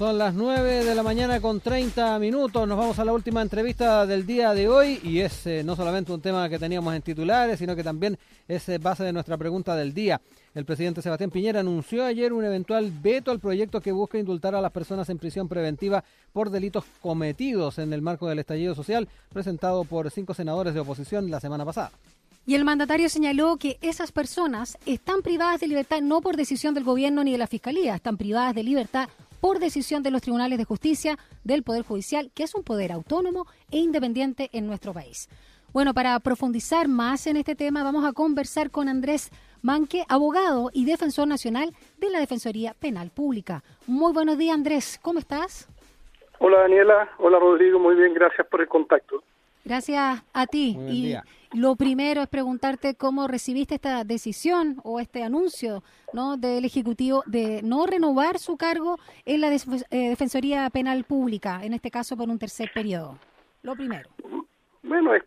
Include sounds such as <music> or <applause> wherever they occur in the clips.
Son las 9 de la mañana con 30 minutos. Nos vamos a la última entrevista del día de hoy y es eh, no solamente un tema que teníamos en titulares, sino que también es eh, base de nuestra pregunta del día. El presidente Sebastián Piñera anunció ayer un eventual veto al proyecto que busca indultar a las personas en prisión preventiva por delitos cometidos en el marco del estallido social presentado por cinco senadores de oposición la semana pasada. Y el mandatario señaló que esas personas están privadas de libertad no por decisión del gobierno ni de la fiscalía, están privadas de libertad por decisión de los tribunales de justicia del Poder Judicial, que es un poder autónomo e independiente en nuestro país. Bueno, para profundizar más en este tema, vamos a conversar con Andrés Manque, abogado y defensor nacional de la Defensoría Penal Pública. Muy buenos días, Andrés. ¿Cómo estás? Hola, Daniela. Hola, Rodrigo. Muy bien, gracias por el contacto. Gracias a ti. y lo primero es preguntarte cómo recibiste esta decisión o este anuncio ¿no? del Ejecutivo de no renovar su cargo en la eh, Defensoría Penal Pública, en este caso por un tercer periodo. Lo primero. Bueno, es,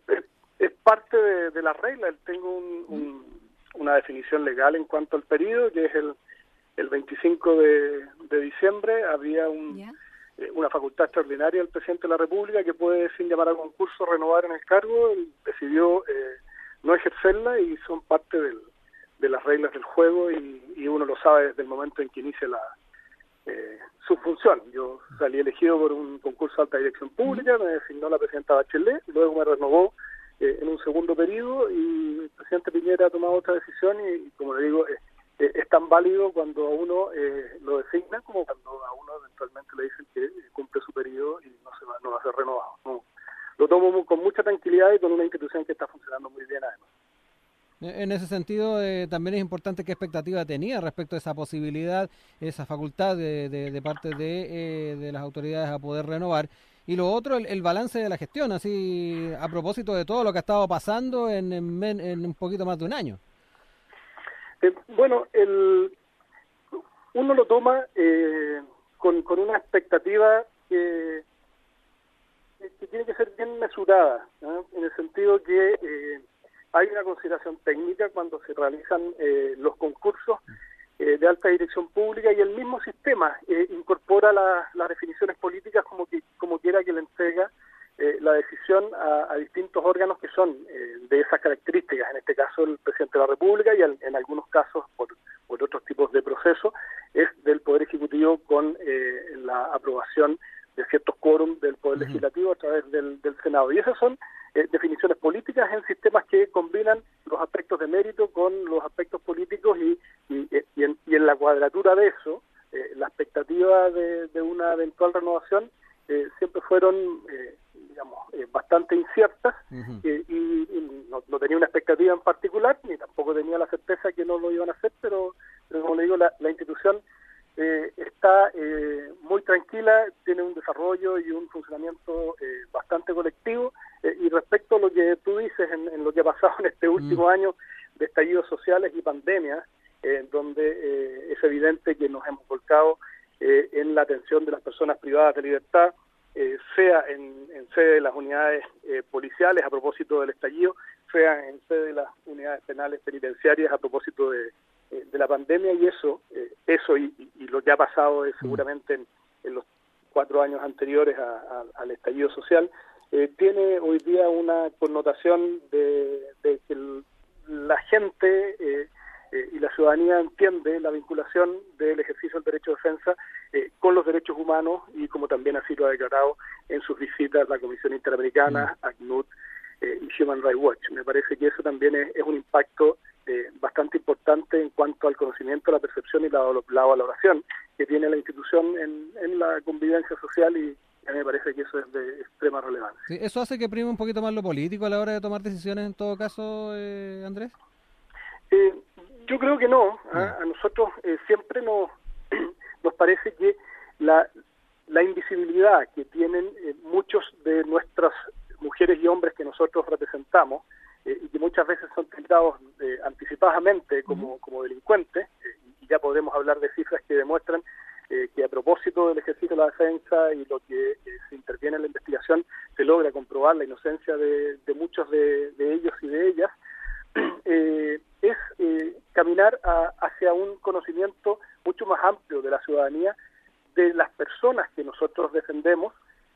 es parte de, la regla. Tengo una definición legal en cuanto al periodo, que es el, el 25 de, de diciembre. Había un... una facultad extraordinaria del presidente de la República que puede, sin llamar a concurso, renovar en el cargo. Él decidió eh, no ejercerla y son parte de las reglas del juego y, uno lo sabe desde el momento en que inicia la, eh, su función. Yo salí elegido por un concurso de alta dirección pública, me designó la presidenta Bachelet, luego me renovó en un segundo periodo y el presidente Piñera ha tomado otra decisión y, como le digo, es tan válido cuando a uno lo designa como cuando a uno eventualmente le dicen que cumple su periodo y no, se va, no va a ser renovado. Lo tomo con mucha tranquilidad y con una institución que está funcionando muy bien además. En ese sentido, eh, también es importante qué expectativa tenía respecto a esa posibilidad, esa facultad de, de, parte de, eh, de, las autoridades a poder renovar. Y lo otro, el, balance de la gestión, así a propósito de todo lo que ha estado pasando en, en, un poquito más de un año. Eh, bueno, el, uno lo toma eh, con, con una expectativa que, tiene que ser bien mesurada, en el sentido que eh, hay una consideración técnica cuando se realizan eh, los concursos eh, de alta dirección pública y el mismo sistema incorpora las definiciones políticas como que como quiera que le entrega la decisión a, distintos órganos que son de esas características, en este caso el presidente de la República y en algunos casos por, por otros tipos de procesos, es del Poder Ejecutivo con eh, la aprobación de ciertos quórum del Poder Legislativo a través del, Senado. Y esas son eh, definiciones políticas en sistemas que combinan los aspectos de mérito con los aspectos políticos y, y, en, la cuadratura de eso, eh, la expectativa de, una eventual renovación siempre fueron, digamos, bastante inciertas y, no, no, tenía una expectativa en particular, ni tampoco tenía la certeza que no lo iban a hacer, pero, pero como le digo, la, la institución eh, está eh, muy tranquila, tiene un desarrollo y un funcionamiento eh, bastante colectivo. y respecto a lo que tú dices en, lo que ha pasado en este último año de estallidos sociales y pandemias, donde es evidente que nos hemos volcado en la atención de las personas privadas de libertad, sea en, en, sede de las unidades policiales a propósito del estallido, sea en sede de las unidades penales penitenciarias a propósito de, de la pandemia y eso, eso y, lo que ha pasado es mm. seguramente en, los cuatro años anteriores al estallido social, eh, tiene hoy día una connotación de, que la gente eh, eh, y la ciudadanía entiende la vinculación del ejercicio del derecho de defensa con los derechos humanos y como también así lo ha declarado en sus visitas la Comisión Interamericana, mm. ACNUD y Human Rights Watch. Me parece que eso también es un impacto bastante importante en cuanto al conocimiento, la percepción y la, valoración que tiene la institución en, la convivencia social y a mí me parece que eso es de extrema relevancia. ¿Eso hace que prime un poquito más lo político a la hora de tomar decisiones en todo caso, eh, Andrés? Eh, yo creo que no. ¿ah? A nosotros eh, siempre nos, nos parece que la, la invisibilidad que tienen muchos de nuestras mujeres y hombres que nosotros representamos eh, y que muchas veces son tratados eh, anticipadamente como, como delincuentes, eh, y ya podemos hablar de cifras que demuestran que a propósito del ejercicio de la defensa y lo que se interviene en la investigación, se logra comprobar la inocencia de, muchos de, ellos y de ellas, es caminar hacia un conocimiento mucho más amplio de la ciudadanía de las personas que nosotros defendemos,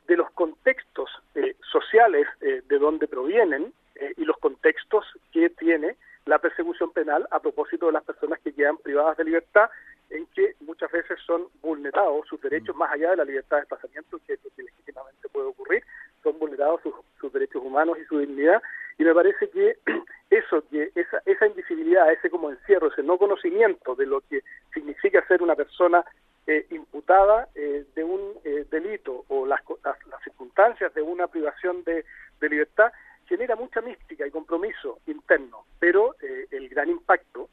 de los contextos eh, sociales eh, de donde provienen eh, y los contextos que tiene la persecución penal a propósito de las personas que quedan privadas de libertad, en que muchas veces son vulnerados sus derechos más allá de la libertad de desplazamiento que, legítimamente puede ocurrir, son vulnerados sus, sus, derechos humanos y su dignidad. Y me parece que <clears throat> eso, que esa, esa invisibilidad, ese como encierro, ese no conocimiento de lo que significa ser una persona eh, imputada eh, de un eh, delito o las, las, circunstancias de una privación de, de, libertad genera mucha mística y compromiso interno, pero el gran impacto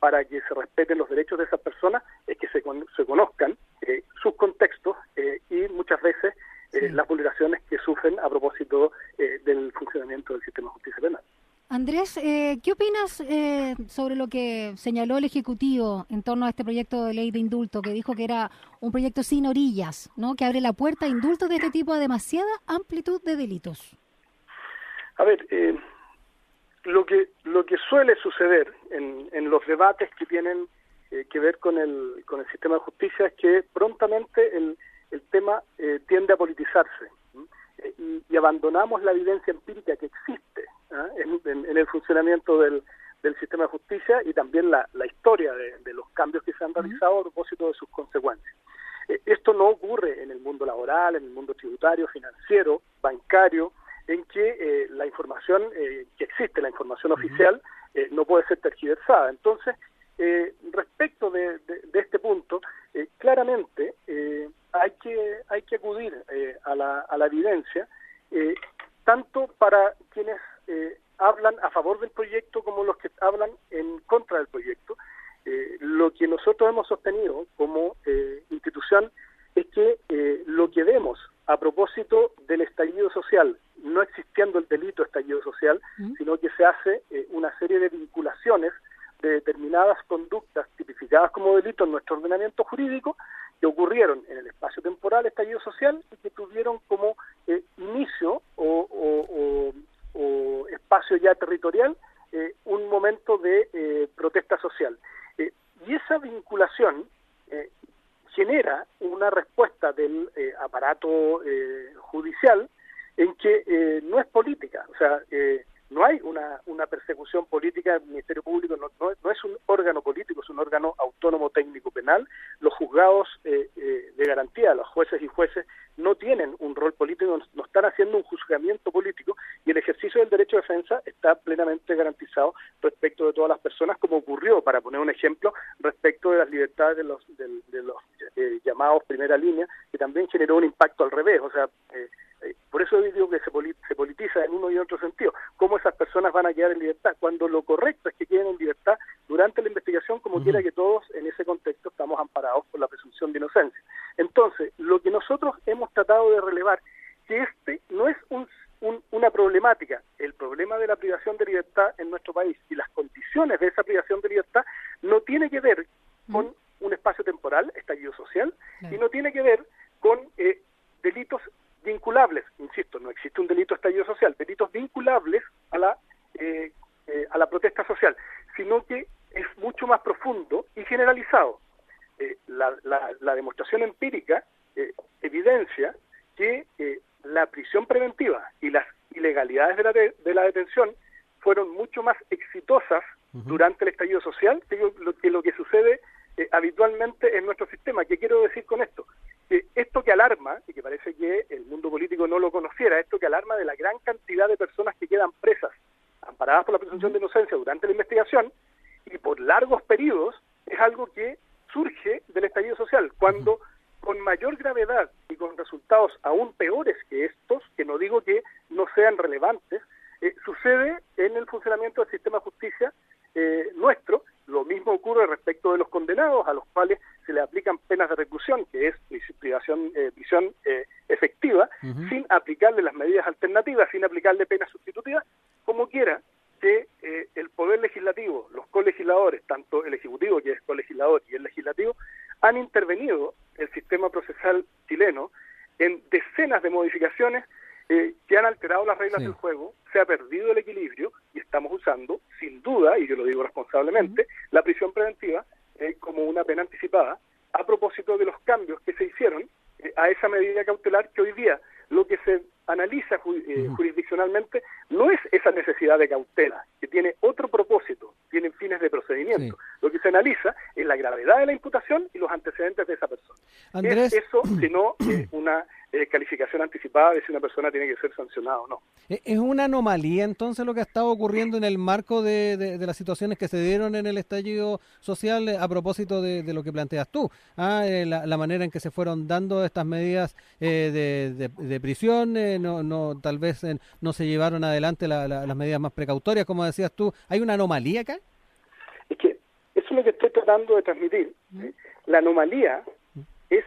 para que se respeten los derechos de esas personas es que se, se conozcan sus contextos y muchas veces sí. las vulneraciones que sufren a propósito del funcionamiento del sistema de justicia penal. Andrés, eh, ¿qué opinas eh, sobre lo que señaló el Ejecutivo en torno a este proyecto de ley de indulto, que dijo que era un proyecto sin orillas, ¿no? que abre la puerta a indultos de este tipo a demasiada amplitud de delitos? A ver, eh, lo que lo que suele suceder en, en los debates que tienen eh, que ver con el con el sistema de justicia es que prontamente el, el tema eh, tiende a politizarse y, y abandonamos la evidencia empírica que existe ¿eh? En, en, en, el funcionamiento del, del, sistema de justicia y también la, la historia de, de, los cambios que se han realizado a propósito de sus consecuencias. Eh, esto no ocurre en el mundo laboral, en el mundo tributario, financiero, bancario, en que eh, la información eh, que existe, la información oficial, eh, no puede ser tergiversada. Entonces, eh, respecto de, de, de, este punto, claramente hay que hay que acudir a la, a, la, evidencia, tanto para quienes eh, hablan a favor del proyecto como los que hablan en contra del proyecto. Eh, lo que nosotros hemos sostenido como eh, institución es que eh, lo que vemos a propósito del estallido social, no existiendo el delito estallido social, ¿Mm? sino que se hace eh, una serie de vinculaciones de determinadas conductas tipificadas como delito en nuestro ordenamiento jurídico que ocurrieron en el espacio temporal estallido social y que tuvieron como eh, inicio o, o, o o espacio ya territorial eh, un momento de eh, protesta social. Eh, y esa vinculación genera una respuesta del aparato judicial en que no es política, o sea, no hay una, una persecución política del Ministerio Público, no, no, no, es un órgano político, es un órgano autónomo técnico penal. Los juzgados eh, eh, de garantía, los jueces y jueces, no tienen un rol político, están haciendo un juzgamiento político y el ejercicio del derecho de defensa está plenamente garantizado respecto de todas las personas, como ocurrió, para poner un ejemplo, respecto de las libertades de los, de, de los eh, llamados primera línea, que también generó un impacto al revés, o sea, eh, por eso digo que se, se, politiza en uno y otro sentido. ¿Cómo esas personas van a quedar en libertad? Cuando lo correcto es que queden en libertad durante la investigación, como uh -huh. quiera que todos en ese contexto estamos amparados por la presunción de inocencia. Entonces, lo que nosotros hemos tratado de relevar, que este no es un, un, una problemática, el problema de la privación de libertad en nuestro país y las condiciones de esa privación de libertad no tiene que ver con un espacio temporal, estallido social, y no tiene que ver con eh, delitos vinculables, insisto, no existe un delito estallido social, delitos vinculables a la eh, eh, a la protesta social, sino que es mucho más profundo y generalizado. Eh, la, la, la, demostración empírica evidencia que la prisión preventiva y las ilegalidades de la, de, de la detención fueron mucho más exitosas uh -huh. durante el estallido social que lo que, lo que sucede habitualmente en nuestro sistema. ¿Qué quiero decir con esto? que esto que alarma, y que parece que el mundo político no lo conociera, esto que alarma de la gran cantidad de personas que quedan presas, amparadas por la presunción de inocencia durante la investigación, y por largos periodos, es algo que surge del estallido social, cuando con mayor gravedad y con resultados aún peores que estos, que no digo que no sean relevantes, eh, sucede en el funcionamiento del sistema de justicia eh, nuestro. Lo mismo ocurre respecto de los condenados, a los cuales se le aplican penas de reclusión, que es privación, eh, prisión eh, efectiva, uh -huh. sin aplicarle las medidas alternativas, sin aplicarle penas sustitutivas, como quiera que eh, el Poder Legislativo, los colegisladores, tanto el Ejecutivo, que es colegislador, y el Legislativo, han intervenido el sistema procesal chileno en decenas de modificaciones eh, que han alterado las reglas sí. del juego, se ha perdido el equilibrio y estamos usando, sin duda, y yo lo digo responsablemente, uh -huh. la prisión preventiva eh, como una pena anticipada a propósito de los cambios que se hicieron medida cautelar que hoy día lo que se analiza eh, jurisdiccionalmente no es esa necesidad de cautela, que tiene otro propósito, tiene fines de procedimiento. Lo que se analiza es la gravedad de la imputación y los antecedentes de esa persona. Es eso, sino <clears throat> eh, una eh, calificación anticipada de si una persona tiene que ser sancionada o no. ¿Es una anomalía entonces lo que ha estado ocurriendo en el marco de, las situaciones que se dieron en el estallido social a propósito de, lo que planteas tú? Ah, la, manera en que se fueron dando estas medidas de, prisión, no, no, tal vez no se llevaron adelante las medidas más precautorias, como decías tú. ¿Hay una anomalía acá? Es que eso es lo que estoy tratando de transmitir. La anomalía es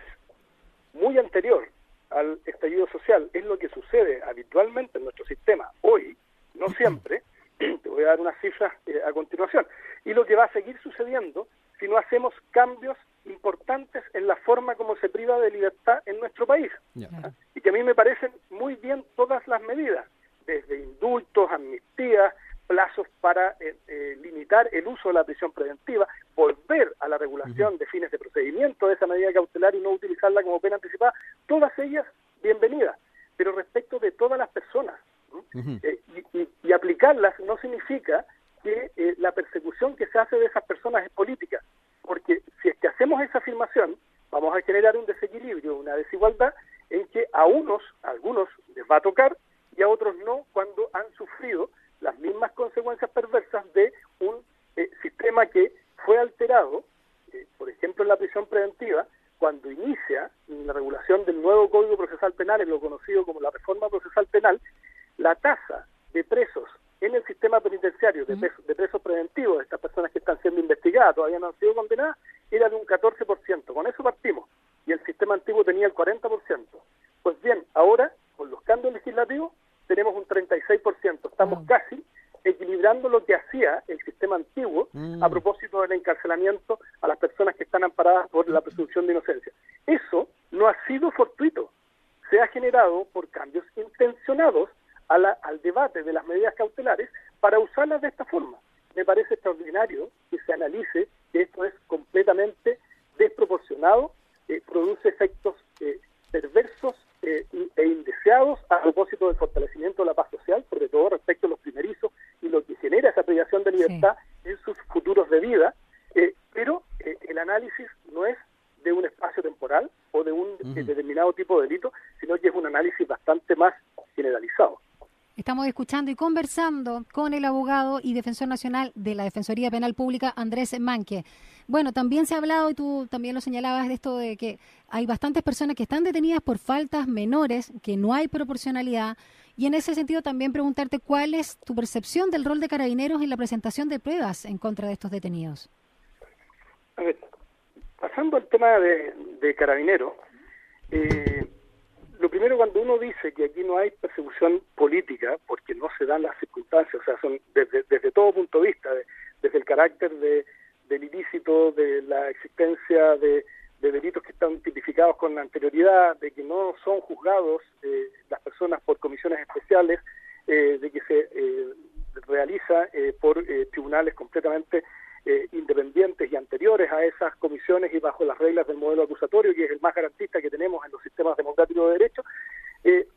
muy anterior al estallido social. Es lo que sucede habitualmente en nuestro sistema. Hoy, no <clears throat> siempre, <clears throat> te voy a dar unas cifras eh, a continuación. Y lo que va a seguir sucediendo si no hacemos cambios importantes en la forma como se priva de libertad en nuestro país. Y que a mí me parecen muy bien todas las medidas, desde indultos, amnistías, plazos para eh, eh, limitar el uso de la prisión preventiva, volver a la regulación de fines de procedimiento de esa medida cautelar y no utilizarla como pena anticipada, todas ellas bienvenidas, pero respecto de todas las personas. Eh, y, aplicarlas no significa que la persecución que se hace de esas personas es política, porque si es que hacemos esa afirmación, vamos a generar un desequilibrio, una desigualdad en que a unos, a algunos les va a tocar y a otros no cuando han sufrido mismas consecuencias perversas de un eh, sistema que fue alterado, eh, por ejemplo en la prisión preventiva, cuando inicia la regulación del nuevo Código Procesal Penal, en lo conocido como la reforma procesal penal, la tasa de presos en el sistema penitenciario, de, presos, de presos preventivos, de estas personas que están siendo investigadas, todavía no han sido condenadas, era de un 14%. Con eso partimos. Y el sistema antiguo tenía el 40%. Pues bien, ahora, con los cambios legislativos, tenemos un 36%. Estamos mm. casi equilibrando lo que hacía el sistema antiguo mm. a propósito del encarcelamiento a las personas que están amparadas por la presunción de inocencia. Eso no ha sido fortuito, se ha generado por cambios intencionados al debate de las medidas cautelares para usarlas de esta forma. Me parece extraordinario que se analice que esto es completamente desproporcionado, eh, produce efectos eh, perversos eh, e indeseados a propósito del fortalecimiento de la paz social, sobre todo respecto a los primerizos y lo que genera esa privación de libertad en sus futuros de vida, eh, pero eh, el análisis no es de un espacio temporal o de un determinado tipo de delito, sino que es un análisis bastante más generalizado. Estamos escuchando y conversando con el abogado y defensor nacional de la Defensoría Penal Pública, Andrés Manque. Bueno, también se ha hablado, y tú también lo señalabas, de esto de que hay bastantes personas que están detenidas por faltas menores, que no hay proporcionalidad. Y en ese sentido también preguntarte cuál es tu percepción del rol de carabineros en la presentación de pruebas en contra de estos detenidos. A ver, pasando al tema de, de carabineros, eh, lo primero cuando uno dice que aquí no hay persecución política, porque no se dan las circunstancias, o sea, son desde, desde todo punto de vista, desde el carácter de, del ilícito, de la existencia de, delitos que están tipificados con anterioridad, de que no son juzgados eh, las personas por comisiones especiales, eh, de que se eh, realiza por tribunales completamente eh, independientes y anteriores a esas comisiones y bajo las reglas del modelo acusatorio, que es el más garantista que tenemos en los sistemas democráticos de derecho, eh,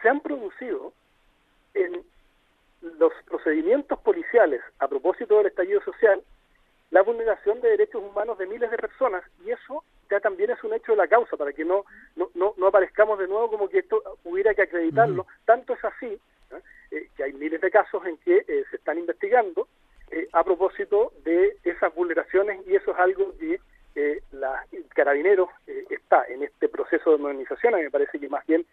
se han producido en los procedimientos policiales a propósito del estallido social la vulneración de derechos humanos de miles de personas y eso ya también es un hecho de la causa para que no no, no, aparezcamos de nuevo como que esto hubiera que acreditarlo. Tanto es así eh, que hay miles de casos en que se están investigando eh, a propósito de esas vulneraciones y eso es algo que eh, la, el Carabineros eh, está en este proceso de modernización, a mí me parece que más bien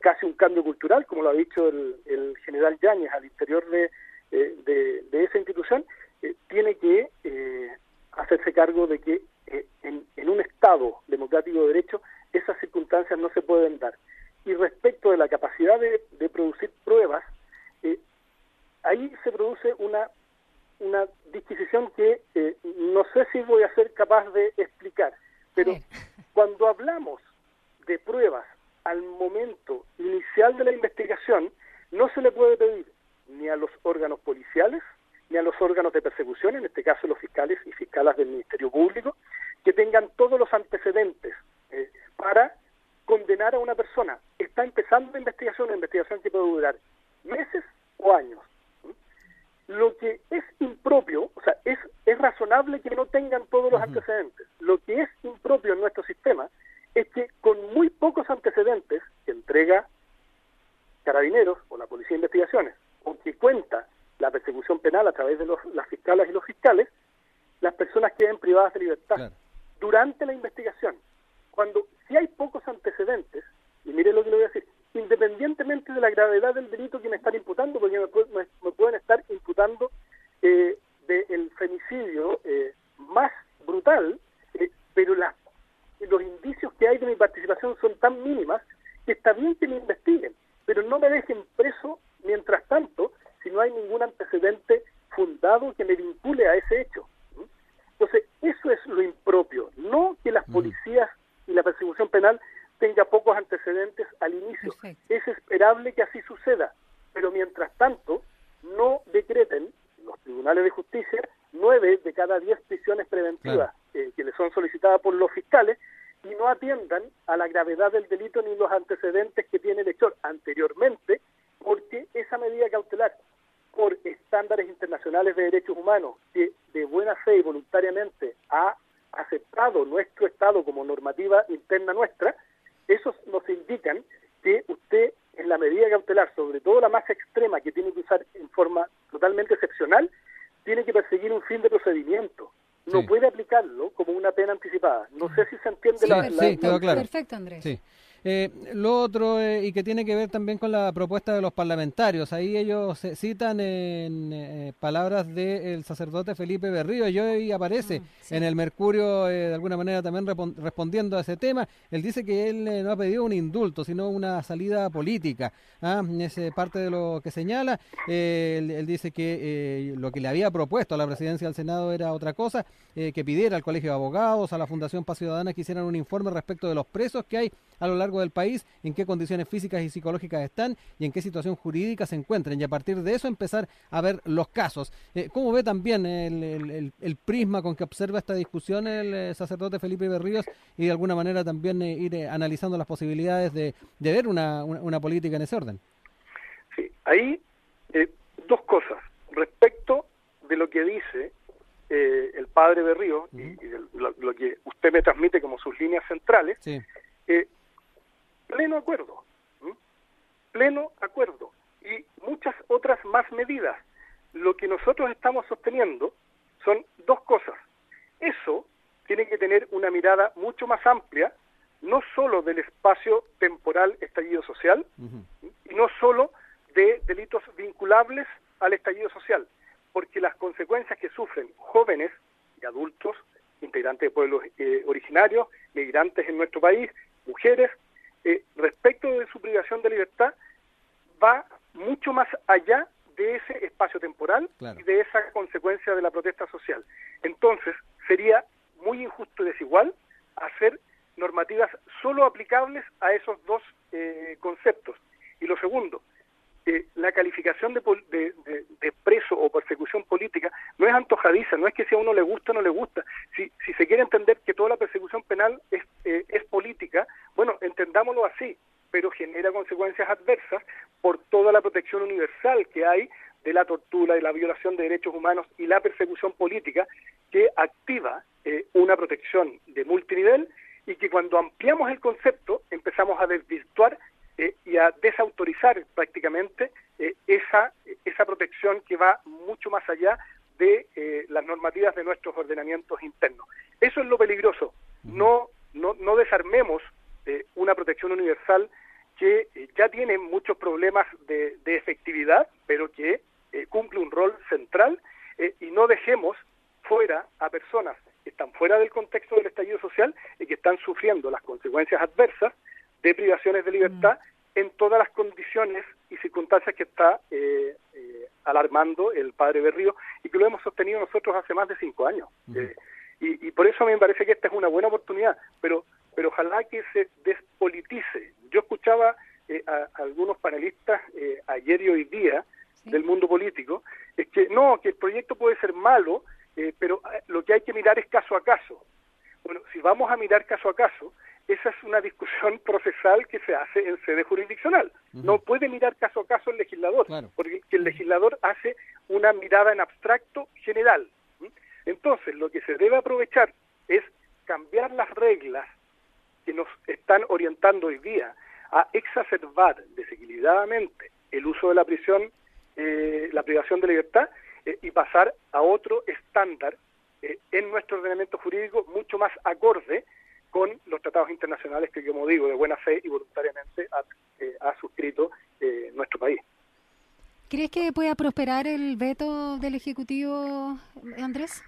casi un cambio cultural, como lo ha dicho el, general Yáñez al interior de, de, esa institución, tiene que hacerse cargo de que en, en un Estado democrático de derecho esas circunstancias no se pueden dar. Y respecto de la capacidad de, de producir pruebas, ahí se produce una una disquisición que eh, no sé si voy a ser capaz de explicar, pero <laughs> cuando hablamos de pruebas al momento inicial de la investigación, no se le puede pedir ni a los órganos policiales, ni a los órganos de persecución, en este caso los fiscales y fiscalas del Ministerio Público, que tengan todos los antecedentes eh, para condenar a una persona. Está empezando la investigación, una investigación que puede durar meses o años. Lo que es impropio, o sea, es, es razonable que no tengan todos los antecedentes. Lo que es impropio en nuestro sistema es que con muy pocos antecedentes que entrega Carabineros o la Policía de Investigaciones, o que cuenta la persecución penal a través de los, las fiscales y los fiscales, las personas queden privadas de libertad durante la investigación. Cuando si hay pocos antecedentes, y mire lo que le voy a decir, independientemente de la gravedad del delito que me están imputando, porque me, pueden estar imputando eh, eh, más brutal, eh, pero las, los indicios que hay de mi participación son tan mínimas que está bien que me investiguen, pero no me dejen preso mientras tanto si no hay ningún antecedente fundado que me vincule a ese hecho. Entonces, eso es lo impropio, no que las policías y la persecución penal tenga pocos antecedentes al inicio. Es esperable que así suceda, pero mientras tanto no decreten los tribunales de justicia nueve de cada diez prisiones preventivas eh, que le son solicitadas por los fiscales y no atiendan a la gravedad del delito ni los antecedentes que tiene el hecho anteriormente, porque esa medida cautelar por estándares internacionales de derechos humanos que de buena fe y voluntariamente ha aceptado nuestro Estado como normativa interna nuestra, esos nos indican que usted en la medida cautelar, sobre todo la más extrema que tiene que usar en forma totalmente excepcional, tiene que perseguir un fin de procedimiento. No puede aplicarlo como una pena anticipada. No sé si se entiende la, Sí, quedó claro. Perfecto, Andrés. Sí. Eh, lo otro, eh, y que tiene que ver también con la propuesta de los parlamentarios, ahí ellos citan en eh, palabras del sacerdote Felipe Berrío, y hoy aparece mm, en el Mercurio de alguna manera también respondiendo a ese tema. Él dice que él no ha pedido un indulto, sino una salida política. ¿ah? Es parte de lo que señala. Él, dice que lo que le había propuesto a la presidencia del Senado era otra cosa, que pidiera al Colegio de Abogados, a la Fundación Paz Ciudadana que hicieran un informe respecto de los presos que hay a lo largo del país, en qué condiciones físicas y psicológicas están y en qué situación jurídica se encuentran y a partir de eso empezar a ver los casos. Eh, ¿Cómo ve también el, el, prisma con que observa esta discusión el eh, sacerdote Felipe Berríos y de alguna manera también eh, ir analizando las posibilidades de, de ver una, una, política en ese orden? Sí, ahí dos cosas. Respecto de lo que dice el padre Berrío y, lo, que usted me transmite como sus líneas centrales, sí pleno acuerdo, pleno acuerdo y muchas otras más medidas. Lo que nosotros estamos sosteniendo son dos cosas. Eso tiene que tener una mirada mucho más amplia, no solo del espacio temporal estallido social, y no solo de delitos vinculables al estallido social, porque las consecuencias que sufren jóvenes y adultos, integrantes de pueblos eh, originarios, migrantes en nuestro país, mujeres, eh, respecto de su privación de libertad va mucho más allá de ese espacio temporal y de esa consecuencia de la protesta social. Entonces, sería muy injusto y desigual hacer normativas solo aplicables a esos dos eh, conceptos. Y lo segundo, eh, la calificación de, de, preso o persecución política no es antojadiza, no es que si a uno le gusta o no le gusta. Si, si se quiere entender que toda la persecución penal es, es política, bueno, entendámoslo así, pero genera consecuencias adversas por toda la protección universal que hay de la tortura, de la violación de derechos humanos y la persecución política que activa eh, una protección de multinivel y que cuando ampliamos el concepto empezamos a desvirtuar eh, y a desautorizar prácticamente eh, esa, esa protección que va mucho más allá de las normativas de nuestros ordenamientos internos. Eso es lo peligroso. No, no, no desarmemos una protección universal que eh, ya tiene muchos problemas de, efectividad, pero que eh, cumple un rol central eh, y no dejemos fuera a personas que están fuera del contexto del estallido social y que están sufriendo las consecuencias adversas de privaciones de libertad mm. en todas las condiciones y circunstancias que está alarmando el padre Berrío y que lo hemos sostenido nosotros hace más de cinco años. y, y, por eso a me parece que esta es una buena oportunidad, pero pero ojalá que se despolitice. Yo escuchaba eh, a, algunos panelistas eh, ayer y hoy día del mundo político, es que no, que el proyecto puede ser malo, eh, pero lo que hay que mirar es caso a caso. Bueno, si vamos a mirar caso a caso, esa es una discusión <laughs> procesal que se hace en sede jurisdiccional. No puede mirar caso a caso el legislador, porque el legislador hace una mirada en abstracto general. Entonces, lo que se debe aprovechar es cambiar las reglas que nos están orientando hoy día a exacerbar desequilibradamente el uso de la prisión, eh, la privación de libertad, eh, y pasar a otro estándar eh, en nuestro ordenamiento jurídico mucho más acorde con los tratados internacionales que, como digo, de buena fe y voluntariamente ha, eh, suscrito eh, nuestro país. ¿Crees que pueda prosperar el veto del Ejecutivo, Andrés?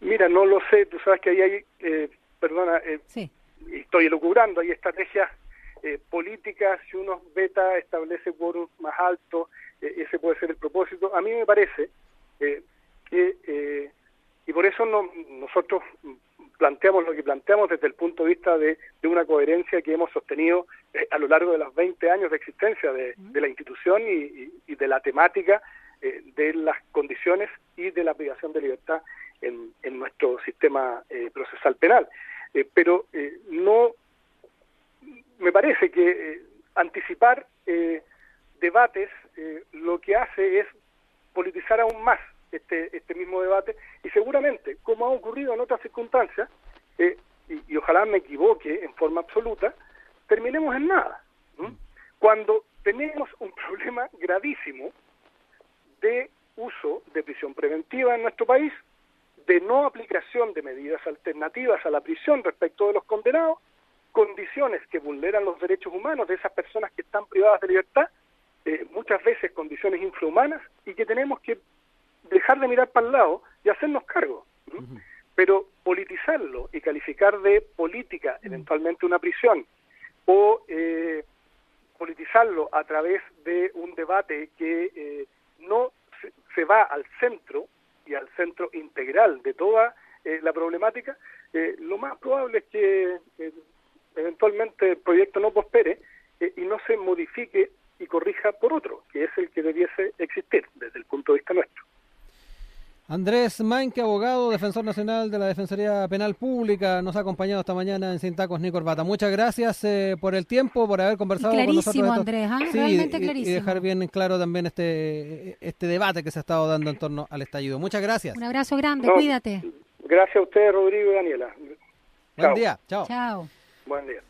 Mira, no lo sé. Tú sabes que ahí hay, eh, perdona, sí. estoy elucubrando, hay estrategias políticas. Si uno veta, establece un más alto, ese puede ser el propósito. A mí me parece que, y por eso no, nosotros planteamos lo que planteamos desde el punto de vista de, una coherencia que hemos sostenido eh, a lo largo de los 20 años de existencia de, la institución y, de la temática eh, de las condiciones y de la privación de libertad en, nuestro sistema eh, procesal penal. pero no me parece que anticipar debates lo que hace es politizar aún más este, este mismo debate y seguramente, como ha ocurrido en otras circunstancias, eh, y, ojalá me equivoque en forma absoluta, terminemos en nada. Cuando tenemos un <laughs> problema gravísimo de uso de prisión preventiva en nuestro país, de no aplicación de medidas alternativas a la prisión respecto de los condenados, condiciones que vulneran los derechos humanos de esas personas que están privadas de libertad, eh, muchas veces condiciones infrahumanas, y que tenemos que dejar de mirar para el lado y hacernos cargo. Pero politizarlo y calificar de política eventualmente una prisión o eh, politizarlo a través de un debate que eh, no se, va al centro y al centro integral de toda eh, la problemática, lo más probable es que eventualmente el proyecto no prospere y no se modifique y corrija por otro, que es el que debiese existir desde el punto de vista nuestro. Andrés Mainque, abogado, defensor nacional de la Defensoría Penal Pública, nos ha acompañado esta mañana en Sin Tacos ni Corbata. Muchas gracias eh, por el tiempo, por haber conversado con nosotros. Andrés, ¿ah? realmente y, clarísimo. Y dejar bien claro también este, este debate que se ha estado dando en torno al estallido. Muchas gracias. Un abrazo grande, cuídate. Gracias a ustedes, Rodrigo y Daniela. Buen día, chao. Chao. Buen día.